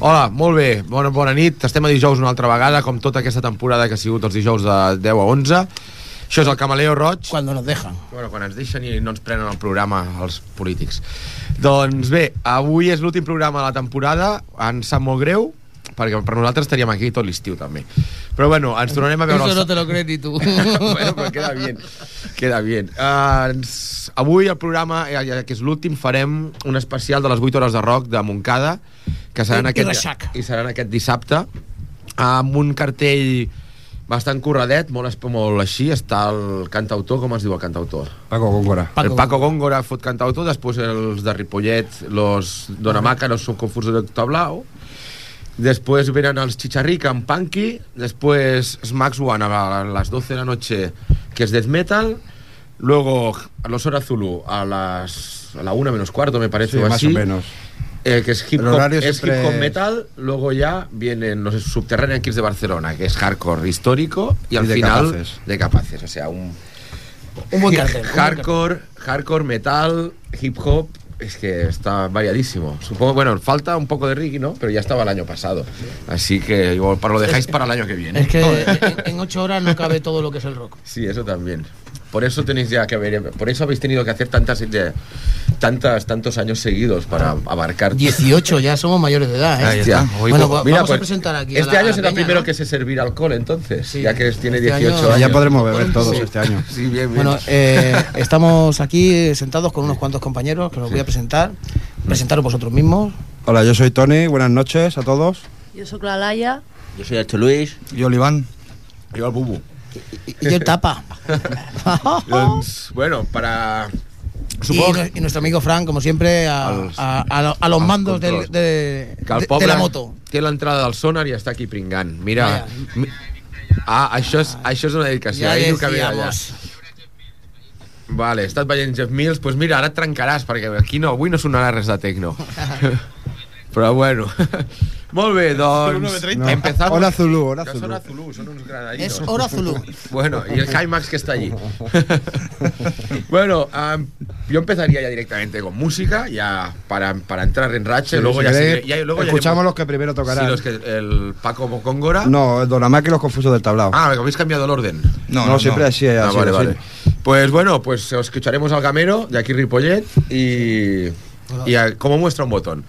Hola, molt bé, bona, bona nit. Estem a dijous una altra vegada, com tota aquesta temporada que ha sigut els dijous de 10 a 11. Això és el Camaleo Roig. Cuando nos dejan. Bueno, quan ens deixen i no ens prenen el programa els polítics. Doncs bé, avui és l'últim programa de la temporada, ens sap molt greu, perquè per nosaltres estaríem aquí tot l'estiu també. Però bueno, ens tornarem a veure... Eso no te lo crees ni tú. bueno, però queda bien. Queda bien. Uh, ens, avui el programa, ja, ja que és l'últim, farem un especial de les 8 hores de rock de Montcada, que seran, I- i aquest, Reixac. i seran aquest dissabte, amb un cartell bastant curradet, molt, molt així, està el cantautor, com es diu el cantautor? Paco Góngora. el Paco Góngora fot cantautor, després els de Ripollet, los Donamaca, no són confusos de Blau, Después verán a los Chicharrica en Punky. Después Smax One a las 12 de la noche, que es death metal. Luego a los Hora Zulu a las a la 1 menos cuarto, me parece, Sí, o más así. o menos. Eh, que es hip hop, horario es hip siempre hop es- metal. Luego ya vienen los Subterranean Kids de Barcelona, que es hardcore histórico. Y al Y de final Capaces. de capaces. O sea, un, Un buen cartel. buen hardcore, hardcore, metal, hip hop. Es que está variadísimo. Supongo, bueno, falta un poco de Ricky, ¿no? Pero ya estaba el año pasado. Así que igual para lo dejáis para el año que viene. Es que en, en ocho horas no cabe todo lo que es el rock. Sí, eso también. Por eso tenéis ya que ver, por eso habéis tenido que hacer tantas, de- tantas tantos años seguidos para abarcar 18, ya somos mayores de edad, ¿eh? Ahí está. Hoy- Bueno, va- Mira, vamos pues, a presentar aquí. a Este la- año será el primero ¿no? que se servirá alcohol, entonces, Sí. ya que tiene Este 18 año- años. Ya podremos beber todos Sí. este año. Sí, bien, bien. Bueno, eh, estamos aquí sentados con unos cuantos compañeros que los voy a presentar. Presentaros vosotros mismos. Hola, yo soy Tony. Buenas noches a todos. Jo sóc la Laia. Yo soy Archo Luis. Y Oliván. Yo al bubu. Y, y yo el tapa. Doncs, bueno, para... y, Supongo nu- y nuestro amigo Frank, como siempre, a, Als- a- a a los mandos del- de, que de- de la moto. té l'entrada del sonar i està aquí pringant. Mira... Mi... Ah, això és, això és una dedicació. Ya Ell diu que ve d'allà. decíamos. Vale, he estat veient Jeff Mills, doncs pues mira, ara et trencaràs, perquè aquí no, avui no sonarà res de tecno. Però bueno. Molt bé, doncs... No. Empezamos... Hora Zulu, hora Zulu. Són uns granadinos. Es hora Zulu. Bueno, y el Climax que está allí. bueno, am, yo empezaría ya directamente con música, ya para, para entrar en Sí, luego si ya, queréis, seguiré- ya- luego ya escuchamos haremos- los que primero tocarán. Sí, los que el Paco Góngora. No, Donamac y los confusos del tablao. Ah, habéis cambiado el orden. no, siempre así. Ah, así, vale, así. vale. Pues bueno, pues os escucharemos al gamero de aquí Ripollet y, y a- cómo muestra un botón.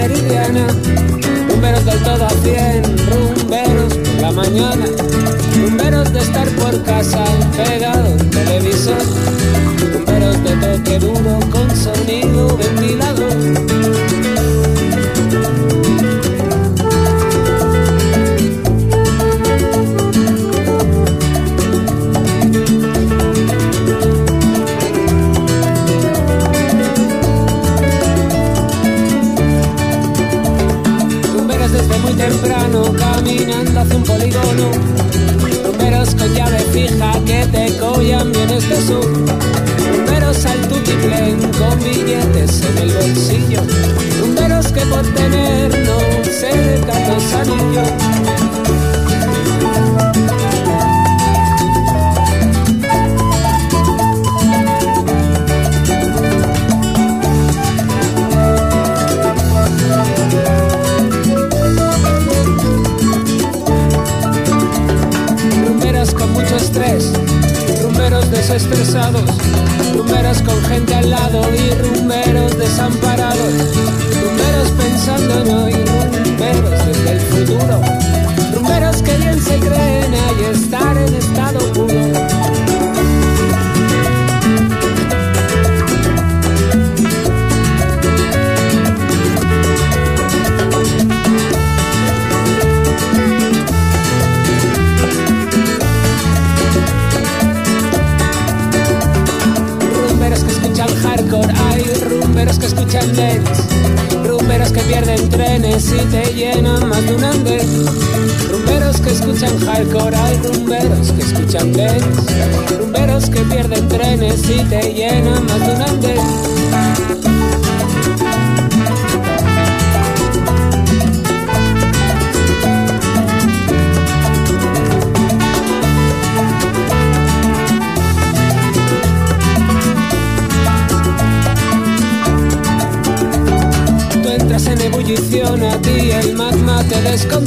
Meridiana. Rumberos del todo a cien, rumberos por la mañana. Rumberos de estar por casa, pegado en televisor. Rumberos de toque duro con sonido ventilado.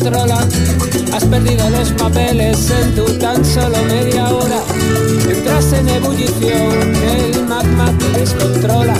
Has perdido los papeles en tu tan solo media hora. Entras en ebullición, el magma te descontrola.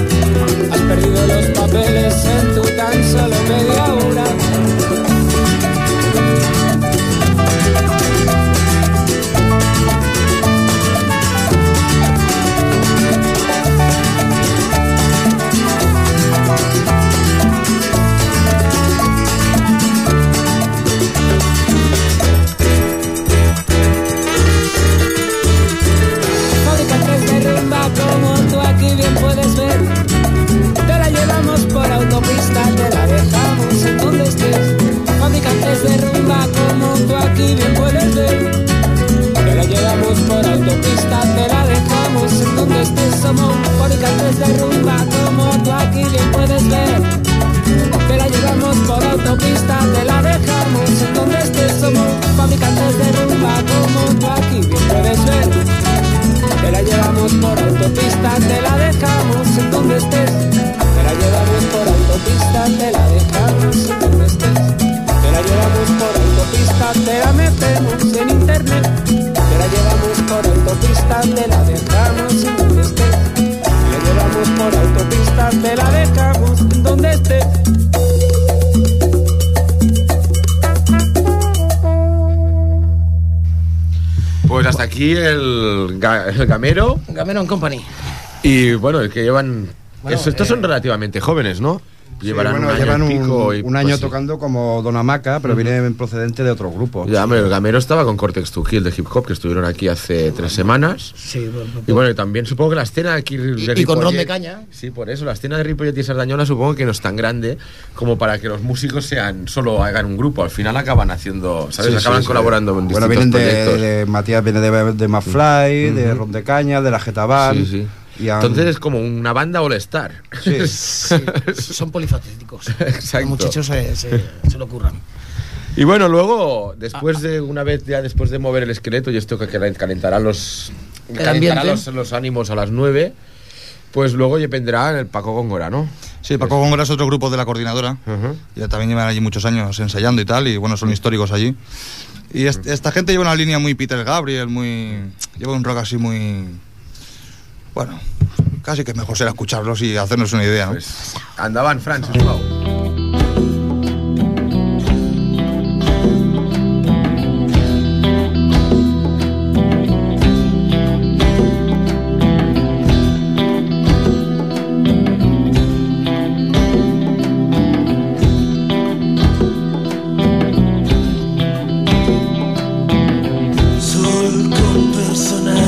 Aquí el, ga- el gamero. Gameron Company. Y bueno, el que llevan. Bueno, estos eh, son relativamente jóvenes, ¿no? Sí, Llevarán bueno, un año llevan pico un, y, un pues, año sí. tocando como Don Hamaca, pero vienen procedente de otro grupo. Ya, hombre, el gamero estaba con Cortex to Kill de hip hop, que estuvieron aquí hace tres semanas. Sí, bueno, Y bueno, y también supongo que la escena aquí de Y- y con ron de caña. Sí, por eso, la escena de Ripollet y Sardañola supongo que no es tan grande como para que los músicos sean solo hagan un grupo. Al final acaban haciendo, ¿sabes? Sí, acaban sí, sí. colaborando en Bueno, distintos vienen de, proyectos. de- Matías viene de, de Mafly, de Ron de Caña, de la Getaban. Sí, sí. Y han- Entonces es como una banda all-star. Sí. Sí, son polifacéticos. Exacto. Los muchachos se, se, se lo curran. Y bueno, luego, después de una vez ya después de mover el esqueleto y esto que cal- calentará los calentará los, los ánimos a las 9, pues luego ya vendrá el Paco Góngora, ¿no? Sí, Paco Góngora es otro grupo de la coordinadora. Ujú. Ya también llevan allí muchos años ensayando y tal, y bueno, son históricos allí. Y est- esta gente lleva una línea muy Peter Gabriel, muy. lleva un rock así muy. Bueno, casi que mejor será escucharlos y hacernos una idea, ¿no? Pues andaban Francis Pau. Sol con personalidad,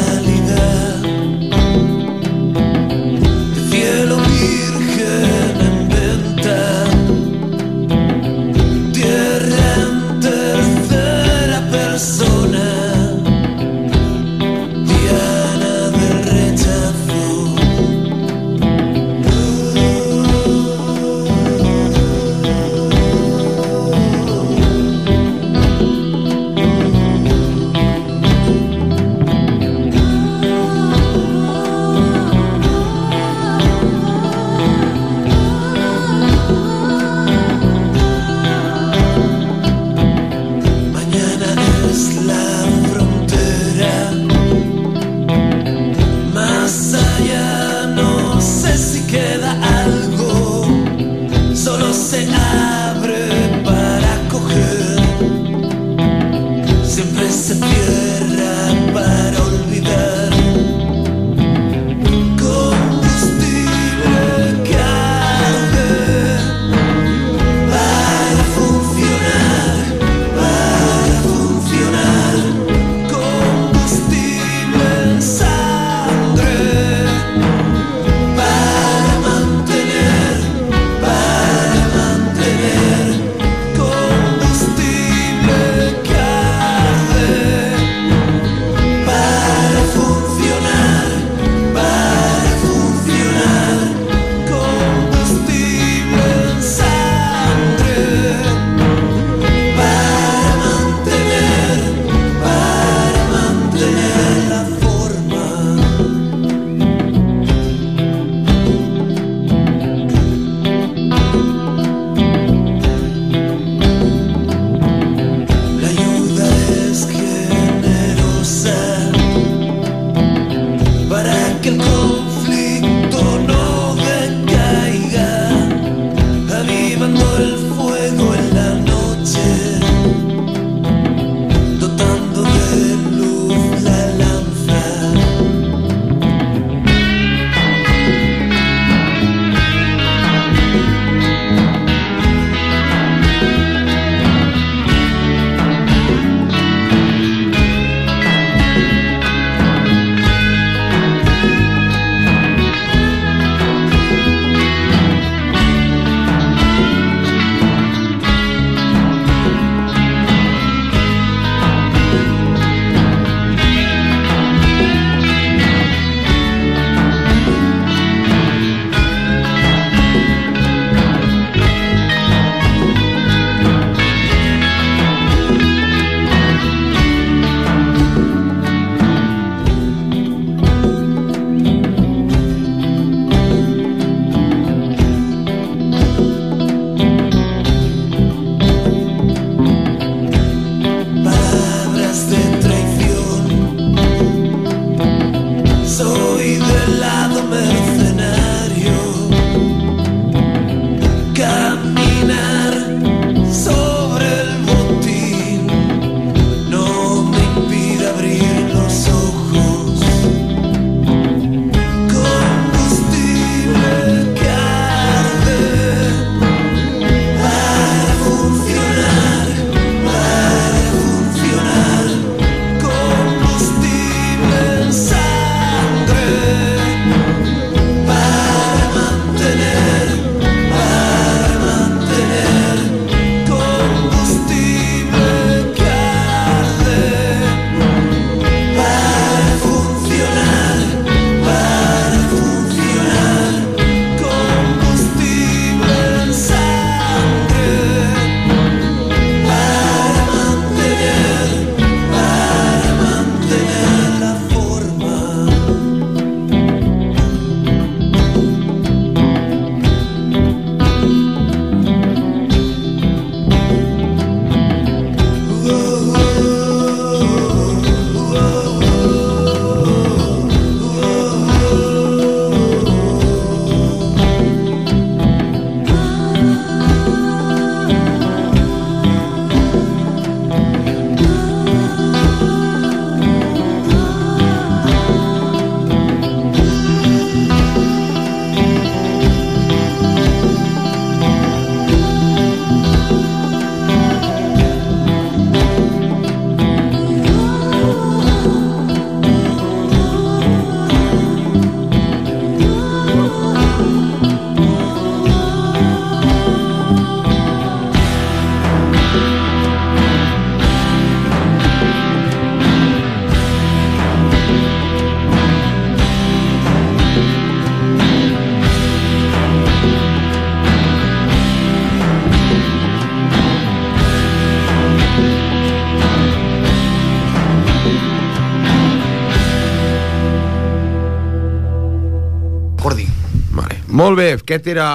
Molt bé, aquest era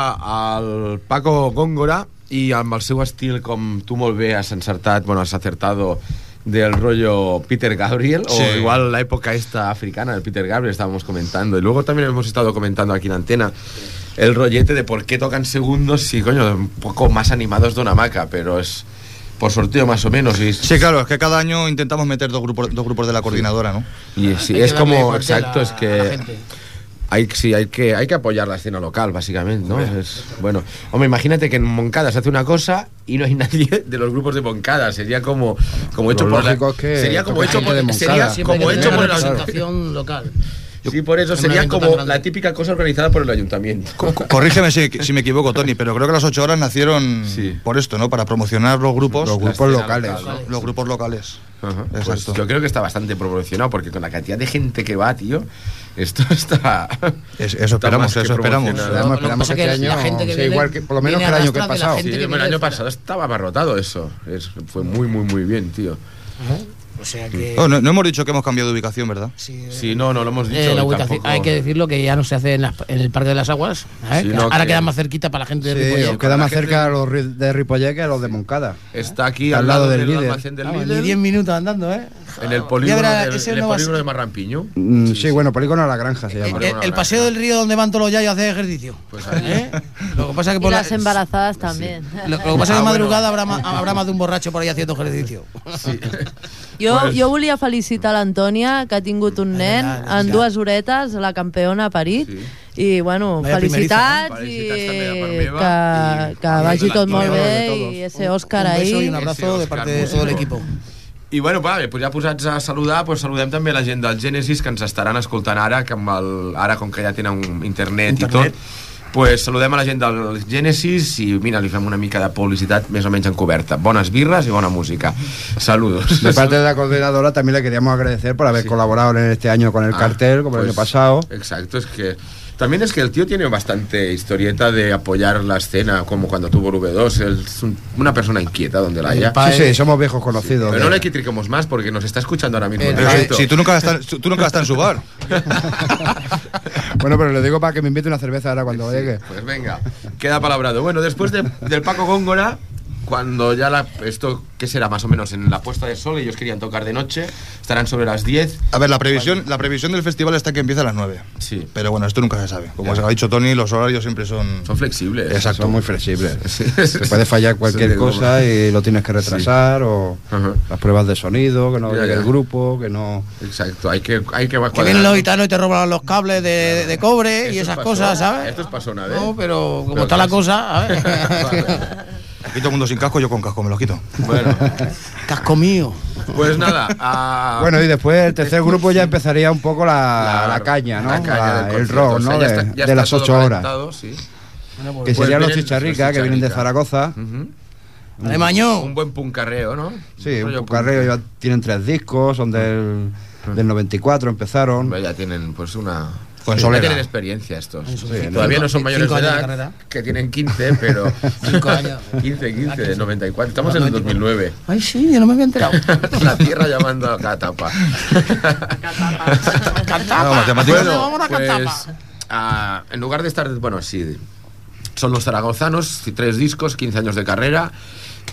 el Paco Góngora i amb el seu estil, com tu molt bé has encertat, bueno, has acertado del rollo Peter Gabriel Sí. o igual la época esta africana del Peter Gabriel estábamos comentando y luego también hemos estado comentando aquí en Antena el rollete de por qué tocan segundos si coño un poco más animados de una maca pero es por sorteo más o menos y, Sí, claro, es que cada año intentamos meter dos grupos, dos grupos de la coordinadora, ¿no? y sí, es como exacto a- es a la que gente. Hay, sí, hay que, hay que apoyar la escena local, básicamente, ¿no? Es, bueno, hombre, imagínate que en Moncada se hace una cosa y no hay nadie de los grupos de Moncada. Sería como, como hecho por la, que sería como hecho por, de sería como hecho por ayuntamiento. representación local. Sí, por eso sería como la típica cosa organizada por el ayuntamiento. Co- Corrígeme si, si me equivoco, Tony, pero creo que las ocho horas nacieron Sí. por esto, ¿no? Para promocionar los grupos, Los La grupos locales. local, ¿no? los grupos locales. Ajá, pues Exacto. yo creo que está bastante proporcionado porque con la cantidad de gente que va, tío, esto está. Es- eso esperamos, eso esperamos. promocionado. Esperamos, Lo que que este la año gente que sea viene igual que, por lo menos que el año que de la pasado. Sí, que el año de fuera. pasado estaba abarrotado eso. Es- fue muy, muy, muy bien, tío. O sea que. Oh, no, no hemos dicho que hemos cambiado de ubicación, ¿verdad? sí, Sí, no, no lo hemos dicho. eh, la tampoco- hay que decirlo que ya no se hace en, las- en el Parque de las Aguas. ¿eh? Sí, no, Ahora que- queda más cerquita para la gente de Sí, Ripollet. os queda más la gente cerca los ri- de Ripollet que los de Moncada. Está aquí Al al, lado lado del del, líder. almacén del Vamos, líder, ni 10 minutos andando, ¿eh? En el polígono, verás, de, ese en el no va a polígono ser- de Marrampiño. Mm, sí, bueno, Polígono de la Granja se El, llama. El- el Granja. paseo del río donde van todos los yayos a hacer ejercicio. Pues ahí. ¿Eh? Lo que pasa es que Y por la- las embarazadas también. Lo, lo que pasa es que Ah, madrugada habrá, ma- habrá más de un borracho por ahí haciendo ejercicio. Jo, Pues- jo volia felicitar l'Antònia, que ha tingut un nen en dues horetes, la campiona ha parit. Sí. I, bueno, Vaya felicitats, eh? i Felicitats també de part meva que, i- que i vagi de tot molt bé de todos. i ese Òscar un beso y ahí. un abrazo de parte de todo el equipo. I bueno, va, pues ja posats a saludar, pues saludem també la gent del Genesis que ens estaran escoltant ara, que amb el, ara com que ja tenen un internet, Internet. i tot, pues saludem a la gent del Genesis i mira, li fem una mica de publicitat més o menys encoberta. Bones birres i bona música. Saludos. De parte de la coordinadora también le queríamos agradecer por haber colaborado en este año con el Ah, cartel, como el pues, año pasado. Exacto, es que también es que el tío tiene bastante historieta de apoyar la escena, como cuando tuvo el V2. Él Es un- una persona inquieta donde la haya. Sí, sí, somos viejos conocidos. Pero de- no le critiquemos más porque nos está escuchando ahora mismo. Eh, si, si tú nunca estado- tú nunca has estado en su bar. bueno, pero le digo para que me invite una cerveza ahora cuando llegue. Pues venga, queda palabrado. Bueno, después de- del Paco Góngora, cuando ya la, esto, ¿qué será más o menos? En la puesta de sol, ellos querían tocar de noche, estarán sobre las 10. A ver, la previsión, la previsión del festival está que empieza a las 9. Sí, Pero bueno, esto nunca se sabe. Como se lo ha dicho Tony, los horarios siempre son... son flexibles. Exacto. Son muy flexibles. Sí. Se puede fallar cualquier cosa y lo tienes que retrasar o Ajá. las pruebas de sonido, que no Ya, llegue ya. el grupo, que no... Exacto, hay que, hay que vienen los gitanos y te roban los cables de, de cobre y Esto esas pasó- cosas, ¿sabes? Esto pasó una vez. No, pero como Pero está la cosa, a ver. Aquí todo el mundo sin casco, yo con casco me lo quito. Bueno, Casco mío. pues nada. a- Bueno, y después el tercer grupo ya empezaría un poco la, la- la caña, ¿no? la caña del el rock, O sea, ¿no? ya de, está- ya de está las ocho horas. Que Pues serían los vienen chicharricas, que vienen de. Zaragoza. Ujú. De Maño. Un buen puncarreo, ¿no? Sí, un rollo carreo, ya tienen tres discos, son del, del 94, empezaron. Ya tienen pues una... Con solera. tienen experiencia estos. Sí, Todavía cinco- no son mayores de edad, que tienen 15, pero... Cinco años. 15, 15, de 94. Estamos en el 2009. Ay, sí, yo no me había enterado. La tierra llamando a Catapa. Catapa. matemáticas. Bueno, vamos a Catapa. Pues, ah, en lugar de estar, bueno, sí, son los zaragozanos, tres discos, 15 años de carrera,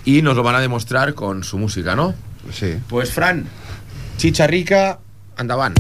y nos lo van a demostrar con su música, ¿no? Sí. Pues Fran, Chicha Rica, andaban.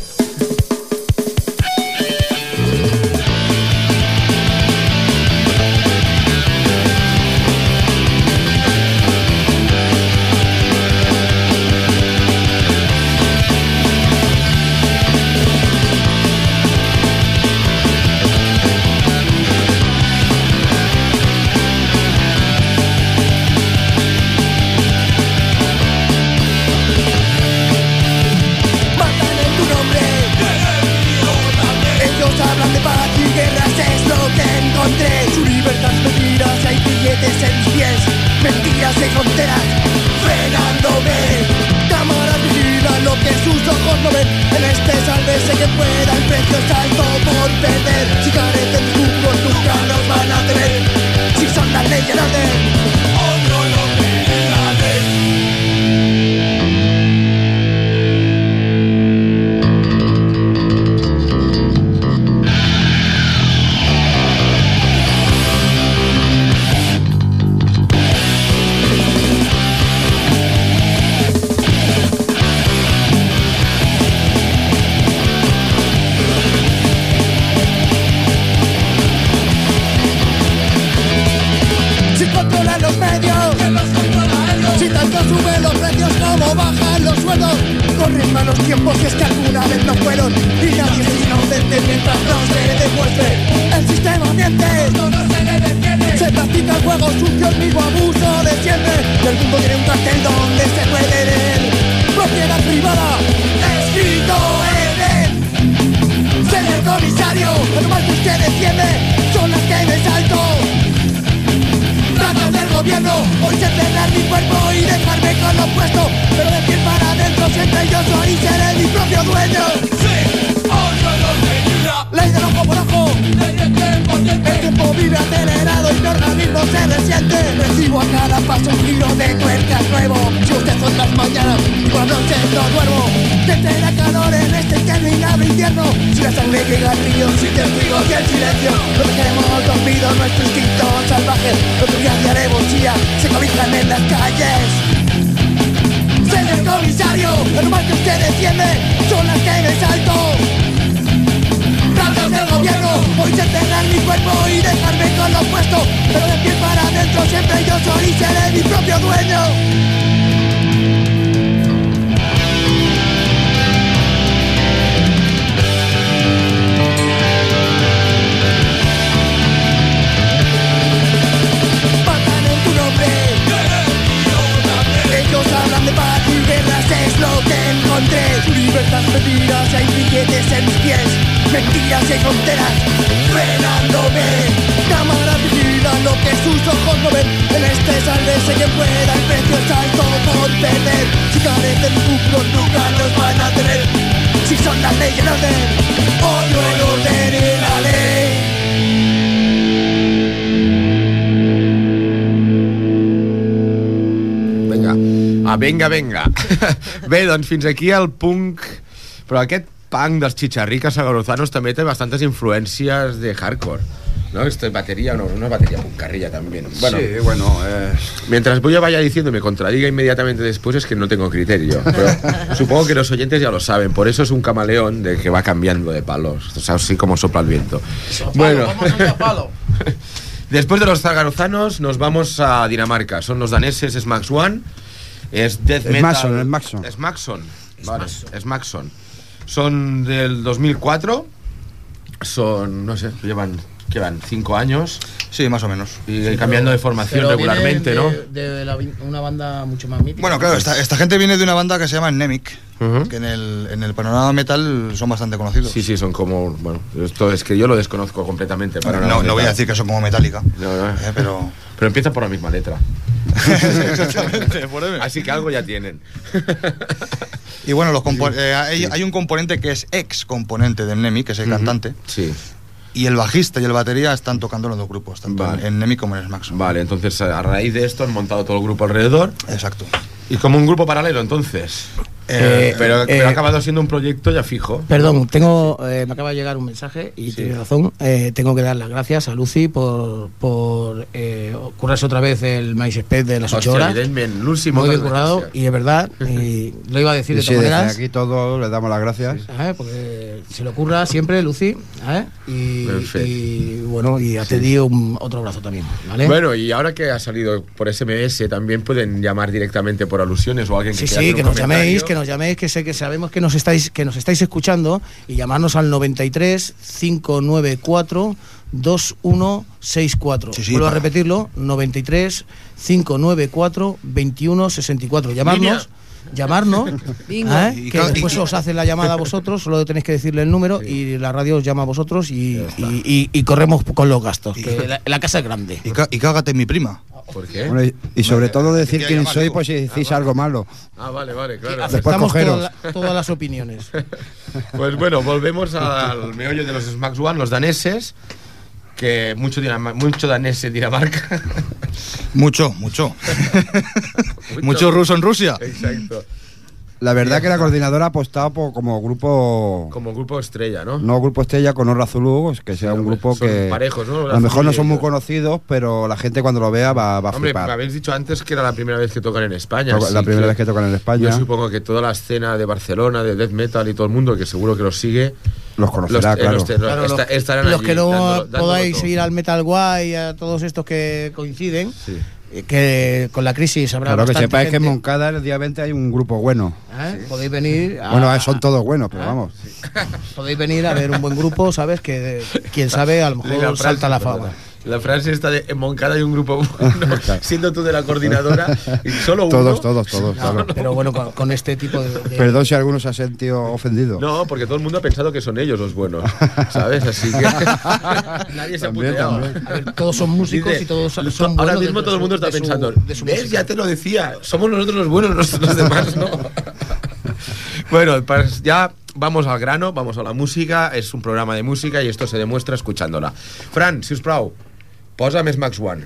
De fronteras, frenándome. Cámaras vigilan lo que sus ojos no ven. En este sálvese que pueda, La calor en este interminable invierno. Si la sangre llega al río testigos y el silencio. Lo dejemos dormido nuestro instinto salvaje. Los días de alevosía se cobijan en las calles. Señor comisario, el mal que usted defiende son las que me salto. Del gobierno, hoy se enterrar mi cuerpo y dejarme con lo puesto Pero de pie para adentro siempre yo soy y seré mi propio dueño es lo que encontré. Libertad mentiras, hay billetes en mis pies. Mentiras y fronteras frenándome Cámaras vigilan lo que sus ojos no ven. En este sálvese quien pueda, el precio es alto por perder. Si carecen lucros nunca los van a tener. Si son la ley y el orden, odio el orden y la ley Ah, vinga, vinga. Bé, doncs fins aquí el punk... Però aquest punk dels Chicharricas Sagorozanos també té bastantes influències de hardcore. ¿No? Esta batería, no, una batería puncarrilla también. Bueno, sí, bueno, eh, mientras Bulla vaya diciendo y me contradiga inmediatamente después es que no tengo criterio. Pero supongo que los oyentes ya lo saben. Por eso es un camaleón de que va cambiando de palos. O sea, así como sopla el viento. Bueno. Después de los zagarozanos nos vamos a Dinamarca. Son los daneses Smax One. Es death Es metal. Maxon, es Maxon. Es Maxon. Vale, es Maxon. Son del 2004. Son, no sé, llevan, ¿qué van? Cinco años. Sí, más o menos. Y cambiando de formación regularmente, ¿no? de la- una banda mucho más mítica. Bueno, claro, esta, esta gente viene de una banda que se llama Nemic, Que en el, en el panorama metal son bastante conocidos. Sí, sí, son como. Bueno, esto es que yo lo desconozco completamente. Para no, no voy a decir que son como Metallica, No, no. eh, pero... Pero empieza por la misma letra. Exactamente, por. Así que algo ya tienen. Y bueno, los eh, hay, hay un componente que es ex componente del Nemi, que es el cantante, Sí. y el bajista y el batería están tocando en los dos grupos, tanto Vale. en, en Nemi como en Smax. Vale, entonces a raíz de esto han montado todo el grupo alrededor. Exacto. Y como un grupo paralelo, entonces. Eh, pero, pero eh, ha acabado siendo un proyecto ya fijo. Perdón, tengo, eh, me acaba de llegar un mensaje y Sí. tiene razón. eh, tengo que dar las gracias a Lucy por, por eh, currarse otra vez el MySpace de las 8 Hostia, horas. evidentemente, Lucy, Muy bien currado gracias. y es verdad, y lo iba a decir y de sí, todas desde maneras. aquí todos les damos las gracias. ¿eh? porque se le ocurra siempre, Lucy. ¿eh? Y, y, bueno, y a Teddy un, otro abrazo también. ¿vale? Bueno, y ahora que ha salido por SMS, también pueden llamar directamente por alusiones o alguien que Sí, sí, que nos llaméis, que nos llaméis, que sé que sabemos que nos estáis, que nos estáis escuchando y llamarnos al 93 594 2164. Sí, sí, Vuelvo a para- repetirlo, 93 594 2164. Llamarnos, Línea. Llamarnos. ¿eh? Y que y- después os hace la llamada a vosotros, solo tenéis que decirle el número y la radio os llama a vosotros y, y- y- y corremos con los gastos, Y- que la, la casa es grande. Y, cá- y cágate mi prima. ¿Por qué? Bueno, y, y sobre todo decir quién soy, digo. pues si decís algo malo. Ah, vale, vale, claro. Después Aceptamos cogeros. toda la- todas las opiniones. Pues bueno, volvemos al meollo de los Smax One, los daneses, que mucho, mucho danés en Dinamarca. Mucho, mucho. mucho ruso en Rusia. Exacto. La verdad que la coordinadora ha apostado por, como grupo, Como grupo estrella, ¿no? no grupo estrella con Orra Zulu, que sea un hombre, grupo son que parejos, ¿no? a lo mejor no son muy conocidos, pero la gente cuando lo vea va, va a Hombre, me flipar. habéis dicho antes que era la primera vez que tocan en España. Toca- la primera vez que tocan en España. Yo supongo que toda la escena de Barcelona, de death metal y todo el mundo, que seguro que los sigue, Los conocerá, los- eh, claro. los te- Claro, esta- los, estarán los allí que no dándolo- dándolo podáis todo. ir al Metal Guay, a todos estos que coinciden, Sí. Eh, que con la crisis habrá Claro, que sepáis que en gente. Moncada el día 20 hay un grupo bueno. ¿Eh? Podéis venir a, Bueno, son todos buenos, pero vamos. podéis venir a ver un buen grupo, ¿sabes? Que quién sabe, a lo mejor La salta la fama. La frase esta de en Moncada hay un grupo bueno, siendo tú de la coordinadora y solo uno. Todos, todos, todos, claro. Pero bueno, con, con este tipo de, de- Perdón si alguno se ha sentido ofendido. No, porque todo el mundo ha pensado que son ellos los buenos, ¿sabes? Así que nadie se ha También, puteado. también. a ver, todos son músicos Dice, y todos son Ahora buenos mismo todo el mundo está de su- pensando, de su ¿ves? música. Ya te lo decía, somos nosotros los buenos, los, los demás no. bueno, pues ya vamos al grano, vamos a la música, es un programa de música y esto se demuestra escuchándola. Fran, si us plau, posa més Max One.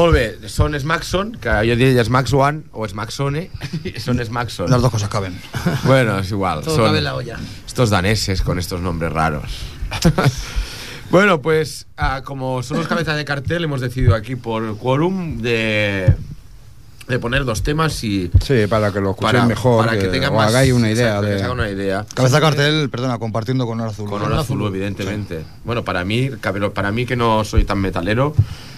Molt bé, són Smackson, que jo diria Smacks One o Smacksone, són Smackson. Las dos cosas caben. Bueno, es igual. Todo son cabe en la olla. estos daneses con estos nombres raros. bueno, pues ah, como son los cabezas de cartel, hemos decidido aquí por quórum de, de poner dos temas y Sí, para que lo escuchéis para, mejor, para que, que tengan más, hagáis una idea exacto, de... se haga una idea. Cabeza de cartel, perdona, compartiendo con Hora Azul. Con Hora Azul, evidentemente. Bueno, para mí, pero para mí que no soy tan metalero,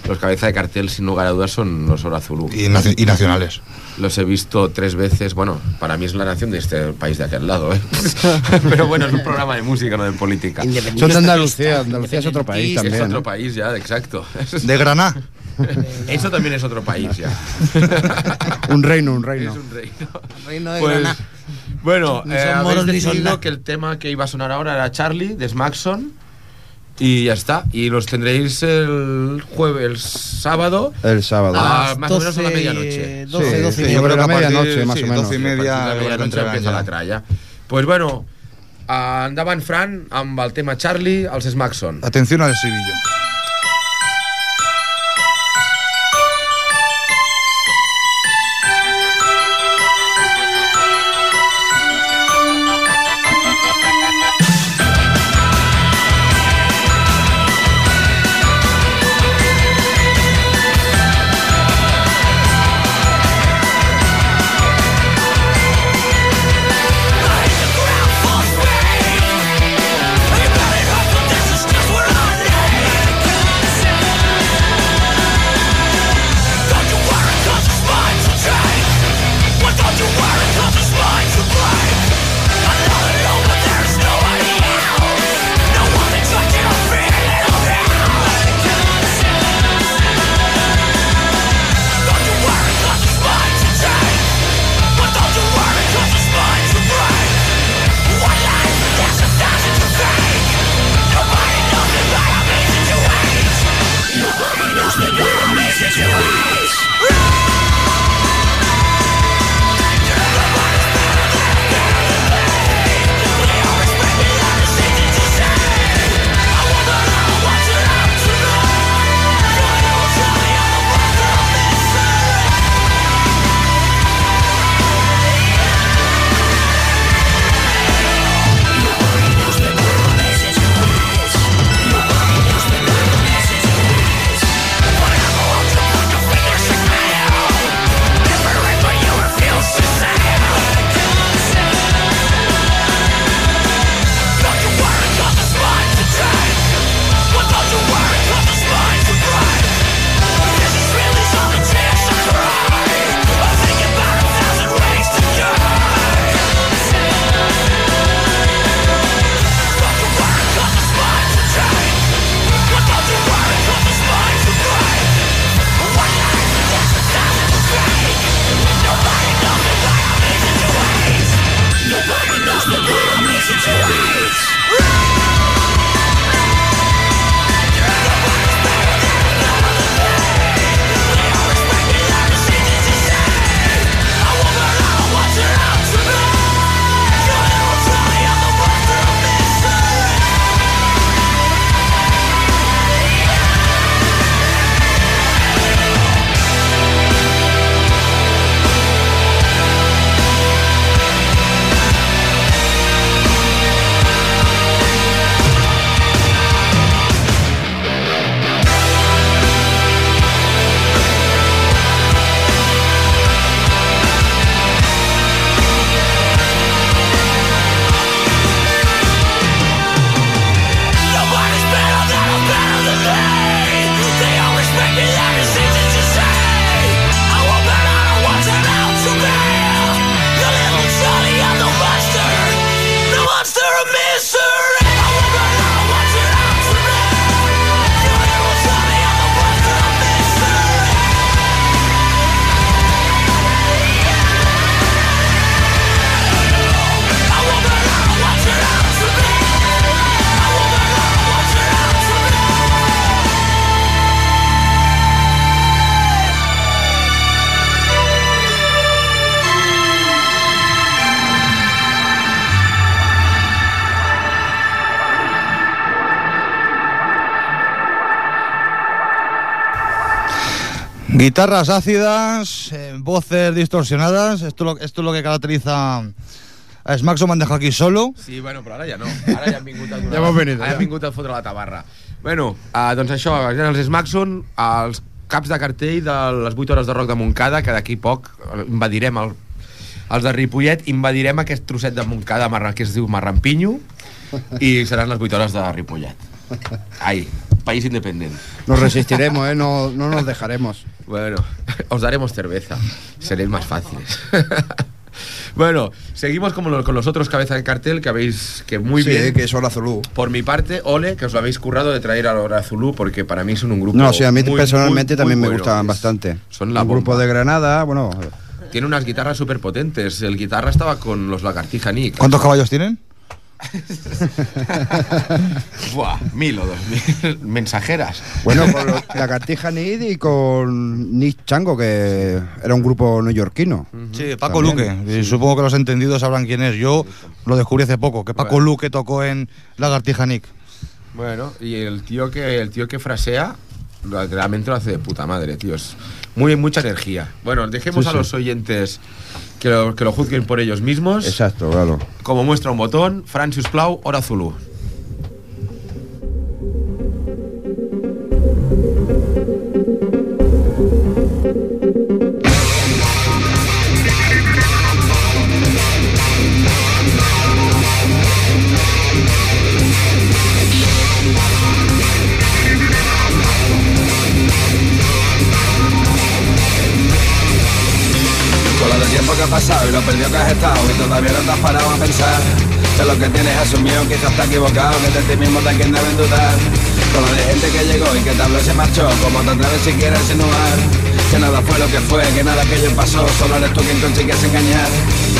los cabeza de cartel, sin lugar a dudas, son los Hora Azul. Y, naci- y nacionales. Los he visto tres veces. Bueno, para mí es la nación de este país de aquel lado, ¿eh? Pero bueno, es un programa de música, no de política. Son de Andalucía, Andalucía es otro país Es también. otro ¿no? país ya, exacto. De Granada. Eso también es otro país ya. Un reino, un Es reino. un reino. Reino de Pues, bueno, Ni eh, habéis decidido que el tema que iba a sonar ahora era Charlie, de Smackson. Y ya está. Y los tendréis el jueves, el sábado. El sábado. Ah, más o menos a la 12, medianoche. 12, Sí, 12 sí, y yo media. creo que a medianoche, más sí, o menos. 12 y A media, de la medianoche empieza la tralla. Pues bueno, endavant, Fran, amb el tema Charlie, els Smackson. Atención al estribillo. Guitarras ácidas, eh, voces distorsionadas, esto, lo- esto es lo que caracteriza a Smaxo m'han dejado aquí solo. Sí, bueno, però ara ja no. Ara ja han vingut a donar... Ja hemos venido, Ara ja. han vingut a fotre la tabarra. Bueno, uh, doncs això, els Smackson, els caps de cartell de les 8 hores de rock de Montcada, que d'aquí poc eh, invadirem el, els de Ripollet, invadirem aquest trosset de Montcada que es diu Marrampinyo, i seran les 8 hores de Ripollet. Ai, país independent. Nos resistiremos, ¿eh? No, no nos dejaremos. Bueno, os daremos cerveza. Seréis más fáciles. bueno, seguimos como con los otros cabezas de cartel que habéis que muy Sí, bien. que es Hora Zulu. Por mi parte, ole, que os lo habéis currado de traer a Hora Zulu porque para mí son un grupo. No, sí, a mí muy, personalmente muy, también muy me bueno. gustaban bastante. Son la Un grupo de Granada, bueno, Tiene unas guitarras súper potentes. El guitarra estaba con los Lagartija Nick. ¿Cuántos caballos tienen? Buah, mil o dos mil. Mensajeras. bueno, con los- la Cartija Nid y con Nick Chango, que era un grupo neoyorquino. Sí, Paco También, Luque. Y Supongo que los entendidos sabrán quién es. Yo lo descubrí hace poco, que Paco Bueno. Luque tocó en Lagartija Nick. Bueno, y el tío que el tío que frasea realmente lo hace de puta madre, tío. Es muy mucha energía. Bueno, dejemos Sí, a sí. los oyentes que lo, que lo juzguen por ellos mismos. Exacto, claro. Como muestra un botón, Francis Plau, Hora Zulu. Pasado y lo perdido que has estado y todavía no te has parado a pensar que lo que tienes asumido quizás está equivocado, que de ti mismo te quien deben dudar. Con lo de gente que llegó y que habló y se marchó, como te atreves si quieres insinuar que nada fue lo que fue, que nada aquello pasó, solo eres tú quien consigues engañar.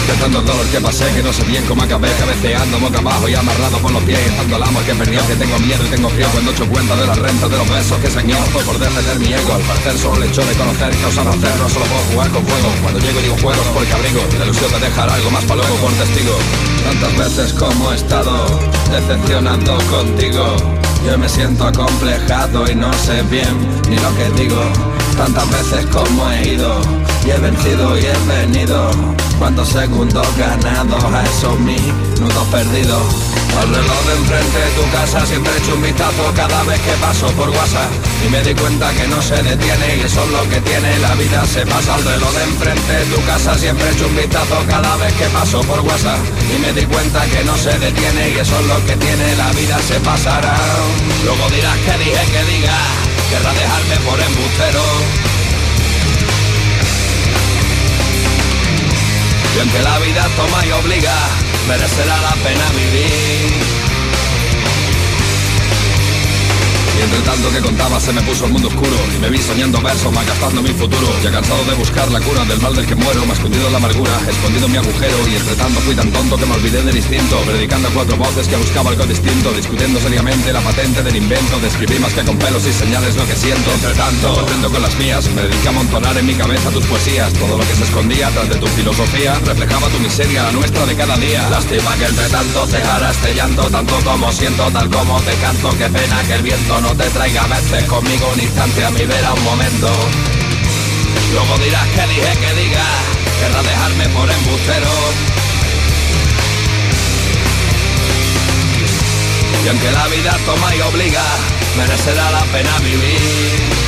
De tanto dolor que pasé, que no sé bien cómo acabé, cabeceando boca abajo y amarrado por los pies, tanto el amor que perdió, que tengo miedo y tengo frío cuando echo cuenta de las rentas de los besos que señor fue por defender mi ego, al parecer solo le echó de conocer que osaba hacer, no solo puedo jugar con fuego, cuando llego digo juegos porque abrigo, la ilusión de dejar algo más para luego por testigo. Tantas veces como he estado decepcionando contigo, yo me siento acomplejado y no sé bien ni lo que digo. Tantas veces como he ido y he vencido y he venido. Cuántos segundos ganados a esos minutos perdidos. Reloj de enfrente de tu casa siempre echo un vistazo cada vez que paso por WhatsApp. Y me di cuenta que no se detiene y eso es lo que tiene la vida. Se pasa al reloj de enfrente de tu casa siempre echo un vistazo cada vez que paso por WhatsApp. Y me di cuenta que no se detiene y eso es lo que tiene la vida. Se pasará. Luego dirás que dije que diga querrá dejarme por embustero. Y aunque la vida toma y obliga merecerá la pena vivir Entre tanto que contaba se me puso el mundo oscuro. Y me vi soñando versos, malgastando mi futuro. Ya cansado de buscar la cura del mal del que muero Me escondido en la amargura, escondido mi agujero. Y entre tanto fui tan tonto que me olvidé del instinto Predicando cuatro voces que buscaba algo distinto. Discutiendo seriamente la patente del invento. Describí más que con pelos y señales lo que siento. Entre tanto, contento con las mías. Me dediqué a amontonar en mi cabeza tus poesías. Todo lo que se escondía tras de tu filosofía Reflejaba tu miseria, la nuestra de cada día. Lástima que entre tanto dejara este llanto Tanto como siento, tal como te canto. Qué pena que el viento no te traiga veces conmigo un instante a mi vera un momento. Luego dirás que dije que diga Querrá dejarme por embustero. Y aunque la vida toma y obliga Merecerá la pena vivir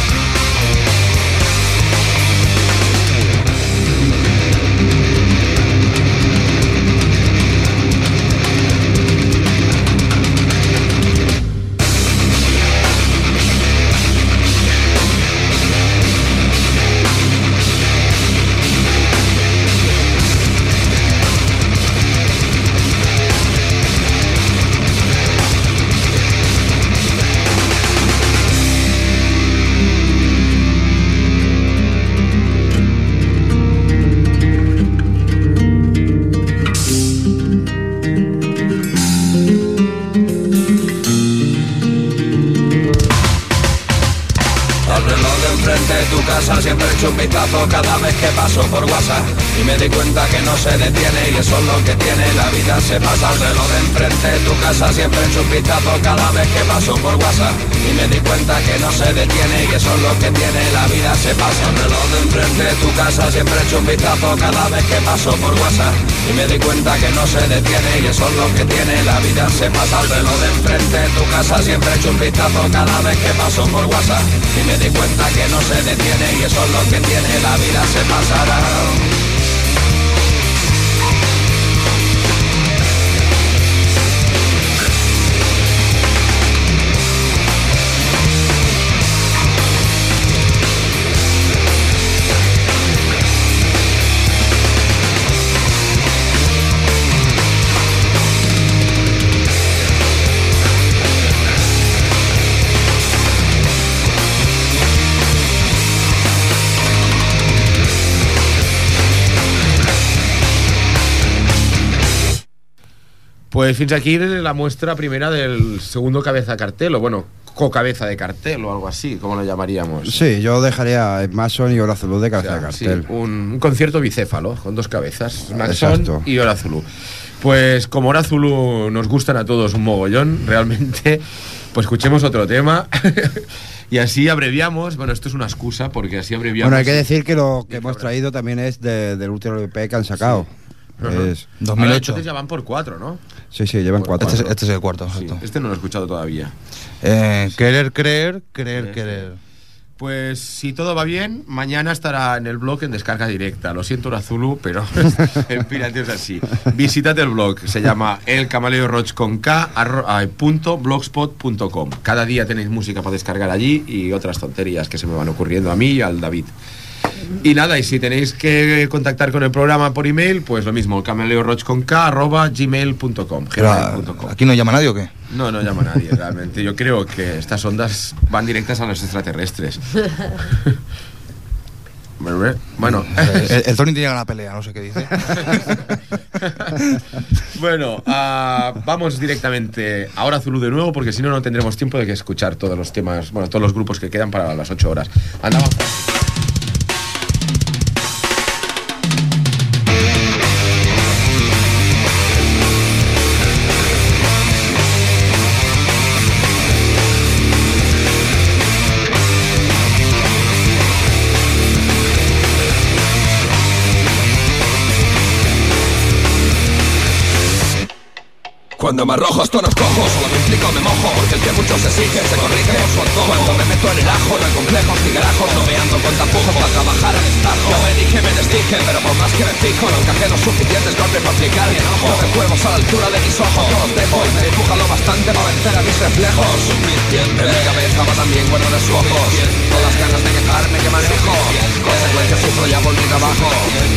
vez que me di cuenta que no se detiene y eso es lo que tiene. La vida se pasa al reloj de enfrente. Tu casa siempre echo un vistazo cada vez que paso por WhatsApp. Y me di cuenta que no se detiene y eso es lo que tiene. La vida se pasa al reloj de enfrente. Tu casa siempre echo un vistazo cada vez que paso por WhatsApp. Y me di cuenta que no se detiene y eso es lo que tiene. La vida se pasa al reloj de enfrente. Tu casa siempre echo un vistazo cada vez que paso por WhatsApp. Y me di cuenta que no se detiene y eso es lo que tiene. La vida se pasará Pues fins aquí la muestra primera del segundo cabeza cartel, o bueno, co-cabeza de cartel o algo así, como lo llamaríamos. Sí, yo dejaría Mason y Horazulu de O cabeza sea, de sí, cartel. un, un concierto bicéfalo, con dos cabezas, Exacto. y Horazulu. Pues como Horazulu nos gustan a todos un mogollón, realmente, pues escuchemos otro tema. y así abreviamos, bueno, esto es una excusa, porque así abreviamos. Bueno, hay que decir que lo que hemos traído también es de- del último EP que han sacado. Es- Ahora, 2008. entonces ya van por cuatro, ¿no? sí, sí, llevan cuatro. Este es, este es el cuarto, Sí, exacto. este no lo he escuchado todavía. Eh, querer, creer, creer, Sí, querer. Pues si todo va bien, mañana estará en el blog en descarga directa. Lo siento, Urazulu, pero el pirate es así. Visitad el blog, se llama El con K, arro- ay, punto blogspot.com. Cada día tenéis música para descargar allí y otras tonterías que se me van ocurriendo a mí y al David. Y nada, y si tenéis que contactar con el programa por email, pues lo mismo, el camaleo roach con K, arroba gmail.com. Pero, gmail.com. ¿Aquí no llama nadie o qué? No, no llama nadie, realmente. Yo creo que estas ondas van directas a los extraterrestres. Bueno, El, el Tony tiene la pelea, no sé qué dice. bueno, ah, vamos directamente ahora a Zulu de nuevo, porque si no, no tendremos tiempo de que escuchar todos los temas, bueno, todos los grupos que quedan para las 8 horas. Andamos. Cuando me arrojo tonos cojos, solo me implico me mojo Porque el que mucho se exige, se corrige. Por su antojo Cuando me meto en el ajo, no hay complejos ni garajos. No me ando con tapujos para trabajar al estajo. Yo me dije, me desdije, pero por más que me fijo los suficientes golpes para aplicar mi enojo. No me huevos a la altura de mis ojos, yo los dejo Y me empuja lo bastante para vencer a mis reflejos. Suficiente En mi cabeza va también cuando de su ojos. Todas las ganas de quejarme que manejo. Consecuencias sufro ya por mi trabajo.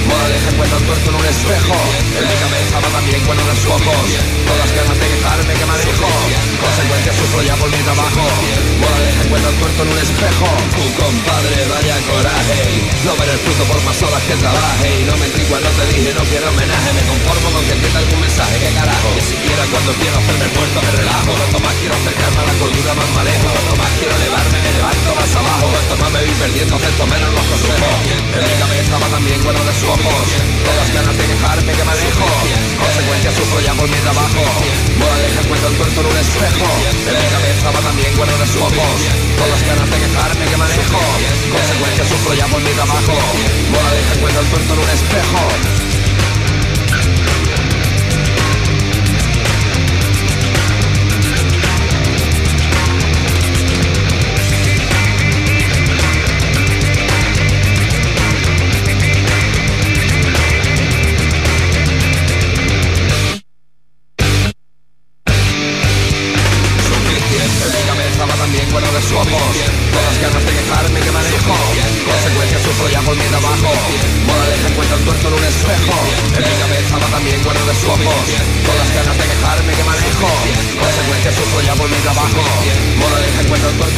Moraleja encuentro tuerto en un espejo. En mi cabeza va también cuando de su ojos. Todas las ganas de quejarme que manejo Consecuencias sufro ya por mi trabajo. Moraleja encuentro tuerto en un espejo. Tu compadre, vaya coraje. No ver el fruto por más horas que trabaje. Y no me intrigo cuando te dije no quiero homenaje. Me conformo con que entienda algún mensaje, que carajo Ni siquiera cuando quiero hacerme el muerto me relajo. Cuanto más quiero acercarme a la cordura más me alejo más quiero elevarme me levanto más abajo. Cuanto más me voy perdiendo acepto menos los consejos. En mi cabeza va también cuando de sus ojos. Todas ganas de quejarme que manejo Consecuencias sufro ya por mi trabajo Moraleja encuentro el tuerto en un espejo. En mi cabeza va también de sus ojos Todas las ganas de quejarme que manejo. Consecuencias sufro ya por mi trabajo. Moraleja encuentro el tuerto en un espejo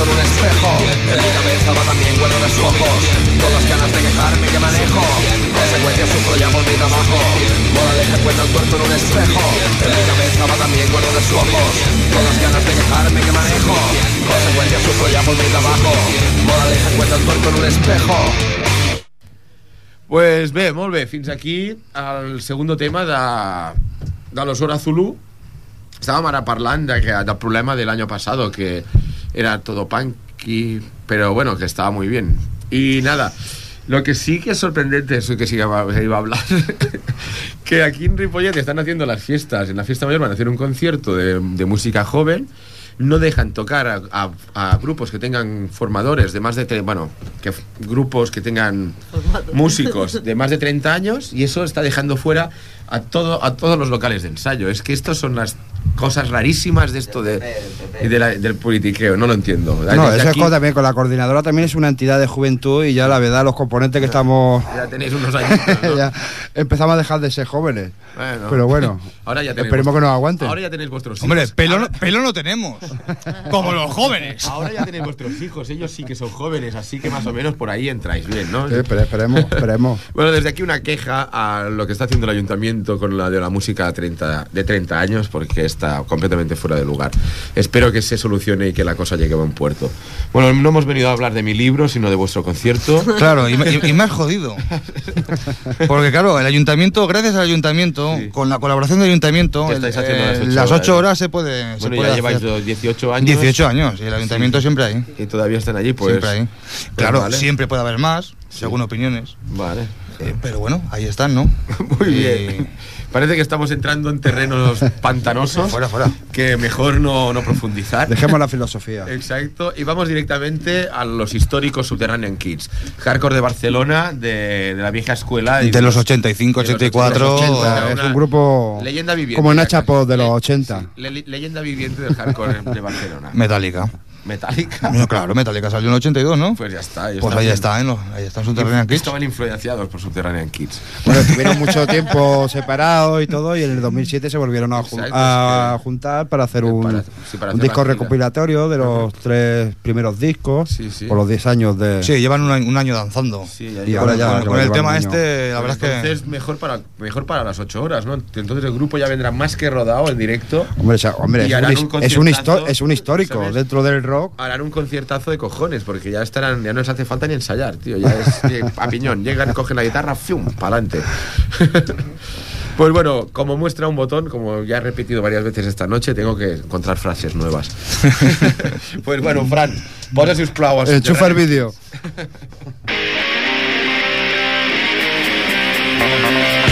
tuerto un espejo. En mi cabeza va también cuando de ojos Todas ganas de quejarme que manejo. Consecuencias sufro ya por mi trabajo. Moraleja encuentro el cuerpo en un espejo. En mi cabeza va también cuando de ojos Con las ganas de quejarme que manejo. Consecuencias sufro ya por mi trabajo. Moraleja encuentro el cuerpo en un espejo. Pues bé, molt bé, fins aquí el segundo tema de, de l'Osora Zulu. Estàvem ara parlant de que, del problema del año pasado, que era todo punky, pero bueno, que estaba muy bien. Y nada, lo que sí que es sorprendente, eso que sí que iba iba a hablar, que aquí en Ripollet están haciendo las fiestas, en la fiesta mayor van a hacer un concierto de, de música joven, no dejan tocar a, a- a grupos que tengan formadores de más de, bueno, que grupos que tengan músicos de más de 30 años y eso está dejando fuera a todo a todos los locales de ensayo. Es que estos son las cosas rarísimas de esto de, de la- del politiqueo, no lo entiendo. No, eso es aquí cosa también con la coordinadora también es una entidad de juventud y ya la verdad los componentes que estamos Ya tenéis unos años. ¿no? ya empezamos a dejar de ser jóvenes. Bueno. Pero bueno, Ahora ya esperemos que nos aguanten. Ahora ya tenéis vuestros hijos. Hombre, pelo, no- pelo no tenemos. Como los jóvenes. Ahora ya tenéis vuestros hijos, ellos sí que son jóvenes, así que más o menos por ahí entráis bien, ¿no? Sí, pero esperemos, esperemos. Bueno, desde aquí una queja a lo que está haciendo el ayuntamiento con la de la música 30, de 30 años, porque está completamente fuera de lugar. Espero que se solucione y que la cosa llegue a buen puerto. Bueno, no hemos venido a hablar de mi libro, sino de vuestro concierto. Claro, y, y- y has jodido. Porque claro, el ayuntamiento, gracias al ayuntamiento, Sí. con la colaboración del ayuntamiento, ¿Qué el- estáis haciendo eh, las ocho las horas, 8 no? horas se puede, se Bueno, puede ya lleváis hacer. los 18 años. 18 años y el ayuntamiento siempre ahí. Y todavía están allí, pues. siempre ahí. pues Claro, vale. siempre puede haber más, según opiniones. Vale. Eh, pero bueno, ahí están, ¿no? Muy Y- bien. Parece que estamos entrando en terrenos pantanosos. Fuera, fuera. Que mejor no, no profundizar. Dejemos la filosofía. Exacto, y vamos directamente a los históricos Subterranean Kids. Hardcore de Barcelona, de, de la vieja escuela. y De los 85, de los 84. 80, es un grupo leyenda viviente. como ya Nacha casi. Pop de los Le- 80. sí, le- leyenda viviente del hardcore de Barcelona. Metallica. Metallica. No, claro, Metallica salió en el 82, ¿no? Pues ya está. ya Pues ahí bien. está, en los, ahí está en Subterranean Kids. Estaban influenciados por Subterranean Kids. Bueno, estuvieron mucho tiempo separados y todo, y en el 2007 se volvieron a, jun- a juntar para hacer un, Para- sí, para un hacer disco recopilatorio de los tres primeros discos Sí, sí. por los 10 años de. Sí, llevan un año, un año danzando. Sí, ya Y ahora ya- con, con el tema este, la verdad es que. Entonces, mejor para, mejor para las 8 horas, ¿no? Entonces el grupo ya vendrá más que rodado en directo. Hombre, o sea, hombre, es, un, es, un es un histórico ¿sabes? dentro del rock. harán un conciertazo de cojones, porque ya estarán, ya no les hace falta ni ensayar, tío. Ya es eh, a piñón. Llegan, cogen la guitarra, ¡fium! para adelante. Pues bueno, como muestra un botón, como ya he repetido varias veces esta noche, tengo que encontrar frases nuevas. pues bueno, Fran, posa si us plau els Enchufa el vídeo.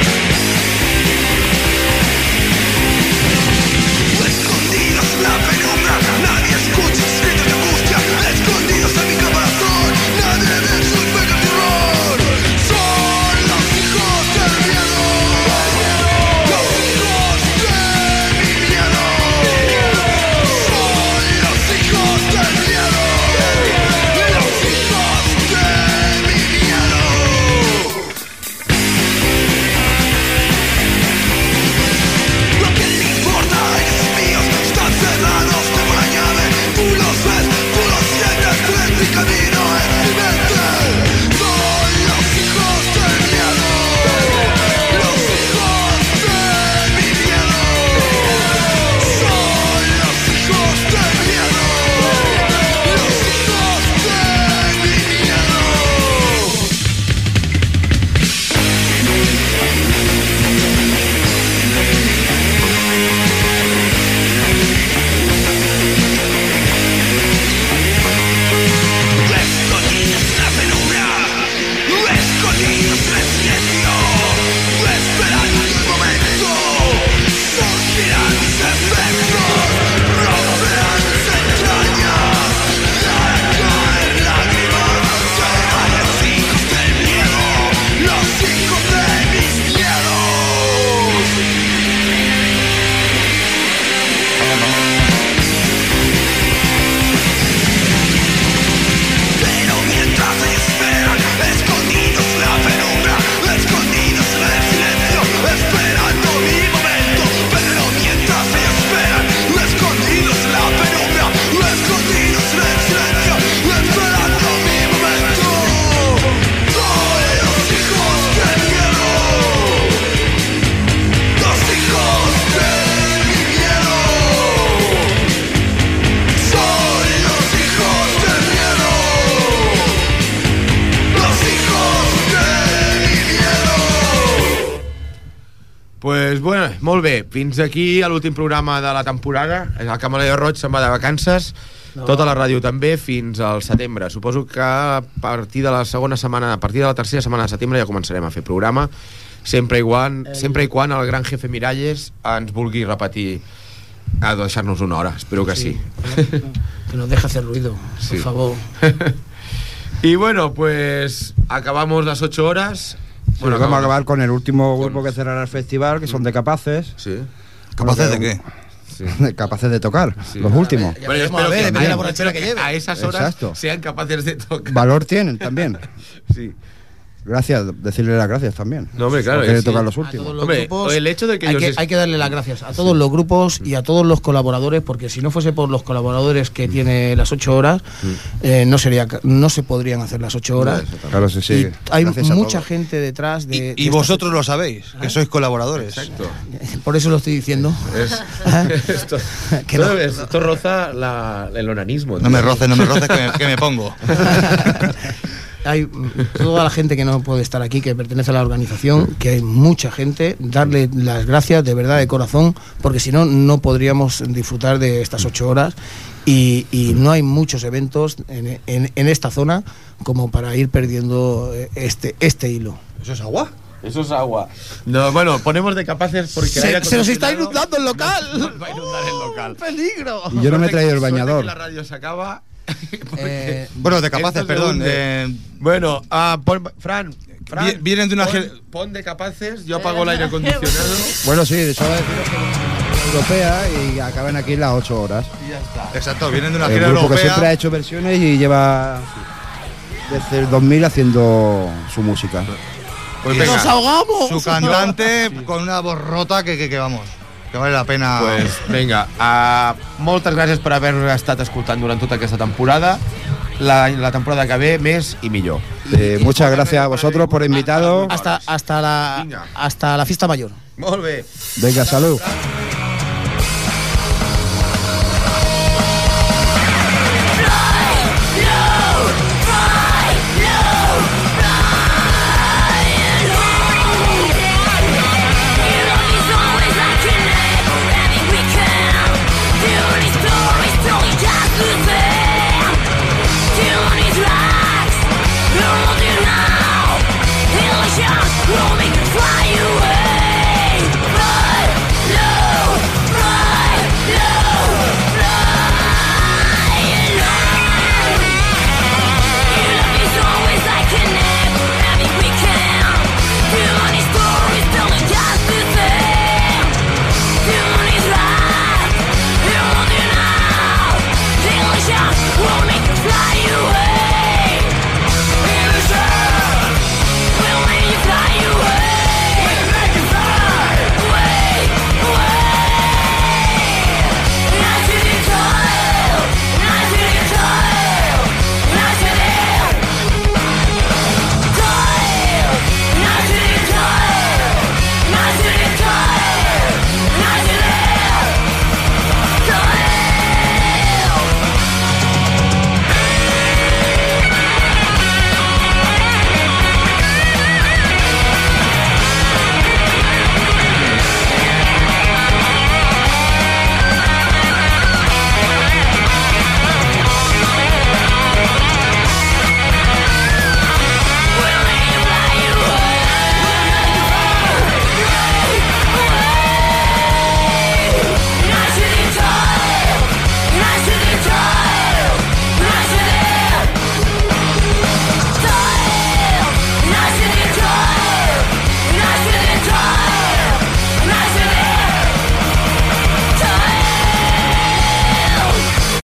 molt bé. Fins aquí a l'últim programa de la temporada. El Camaleó Roig se'n va de vacances. No. Tota la ràdio també fins al setembre. Suposo que a partir de la segona setmana, a partir de la tercera setmana de setembre ja començarem a fer programa, sempre i quan, sempre i quan el gran jefe Miralles ens vulgui repetir a deixar-nos una hora. Espero que sí. Que nos deja hacer ruido, Sí. por favor. y bueno, pues acabamos las ocho horas. Bueno, vamos a acabar con el último grupo que cerrará el festival, que son de Capaces. Sí. ¿Capaces de qué? Capaces de tocar, los últimos. Veremos a ver, depende de la borrachera que lleve. a esas horas Exacto. sean capaces de tocar. Valor tienen también. Sí. Gracias, decirle las gracias también. No, hombre, claro que sí. tocar los A últimos. todos los Hombre, grupos, el hecho de que hay, ellos que, es- hay que darle las gracias a todos los grupos y a todos los colaboradores, porque si no fuese por los colaboradores que tiene las ocho horas, eh, no sería ca- no se podrían hacer las ocho horas. Claro, sí, sí. Y hay mucha gente detrás de. Y, de y estas vosotros lo sabéis, que sois colaboradores. Exacto. Por eso lo estoy diciendo. Es, esto, Que no. esto, esto roza la- el onanismo. No me roces, no me roces, que me pongo. Hay toda la gente que no puede estar aquí, que pertenece a la organización, que hay mucha gente, darle las gracias de verdad, de corazón, porque si no, no podríamos disfrutar de estas ocho horas. Y, y no hay muchos eventos en, en- en esta zona como para ir perdiendo eh, este, este hilo. ¿Eso es agua? Eso es agua. No, bueno, ponemos de capaces porque Se, se nos está inundando el local. nos va a inundar el local. ¡Peligro! Y yo no me he traído el bañador. que la radio se acaba. porque Eh, Bueno, de capaces, perdón. eh, Bueno, ah, pon- Fran, Fran, Vi- vienen de una pon, pon de capaces, yo apago el aire acondicionado Bueno, sí, de hecho es europea y acaban aquí las 8 horas. y ya está. exacto, vienen de una El gira grupo que siempre ha europea. hecho versiones y lleva desde el 2000 haciendo su música. Pues venga, ¡Nos ahogamos! Su cantante con una voz rota que, que, que vamos, que vale la pena. pues venga, uh, moltes gràcies per haver estat escoltant durant tota aquesta temporada. La, la temporada que ve, més i millor. Eh, muchas gracias a vosotros por invitados. Hasta, hasta, la, hasta la fiesta mayor. Molt bé. Venga, salud. Fran,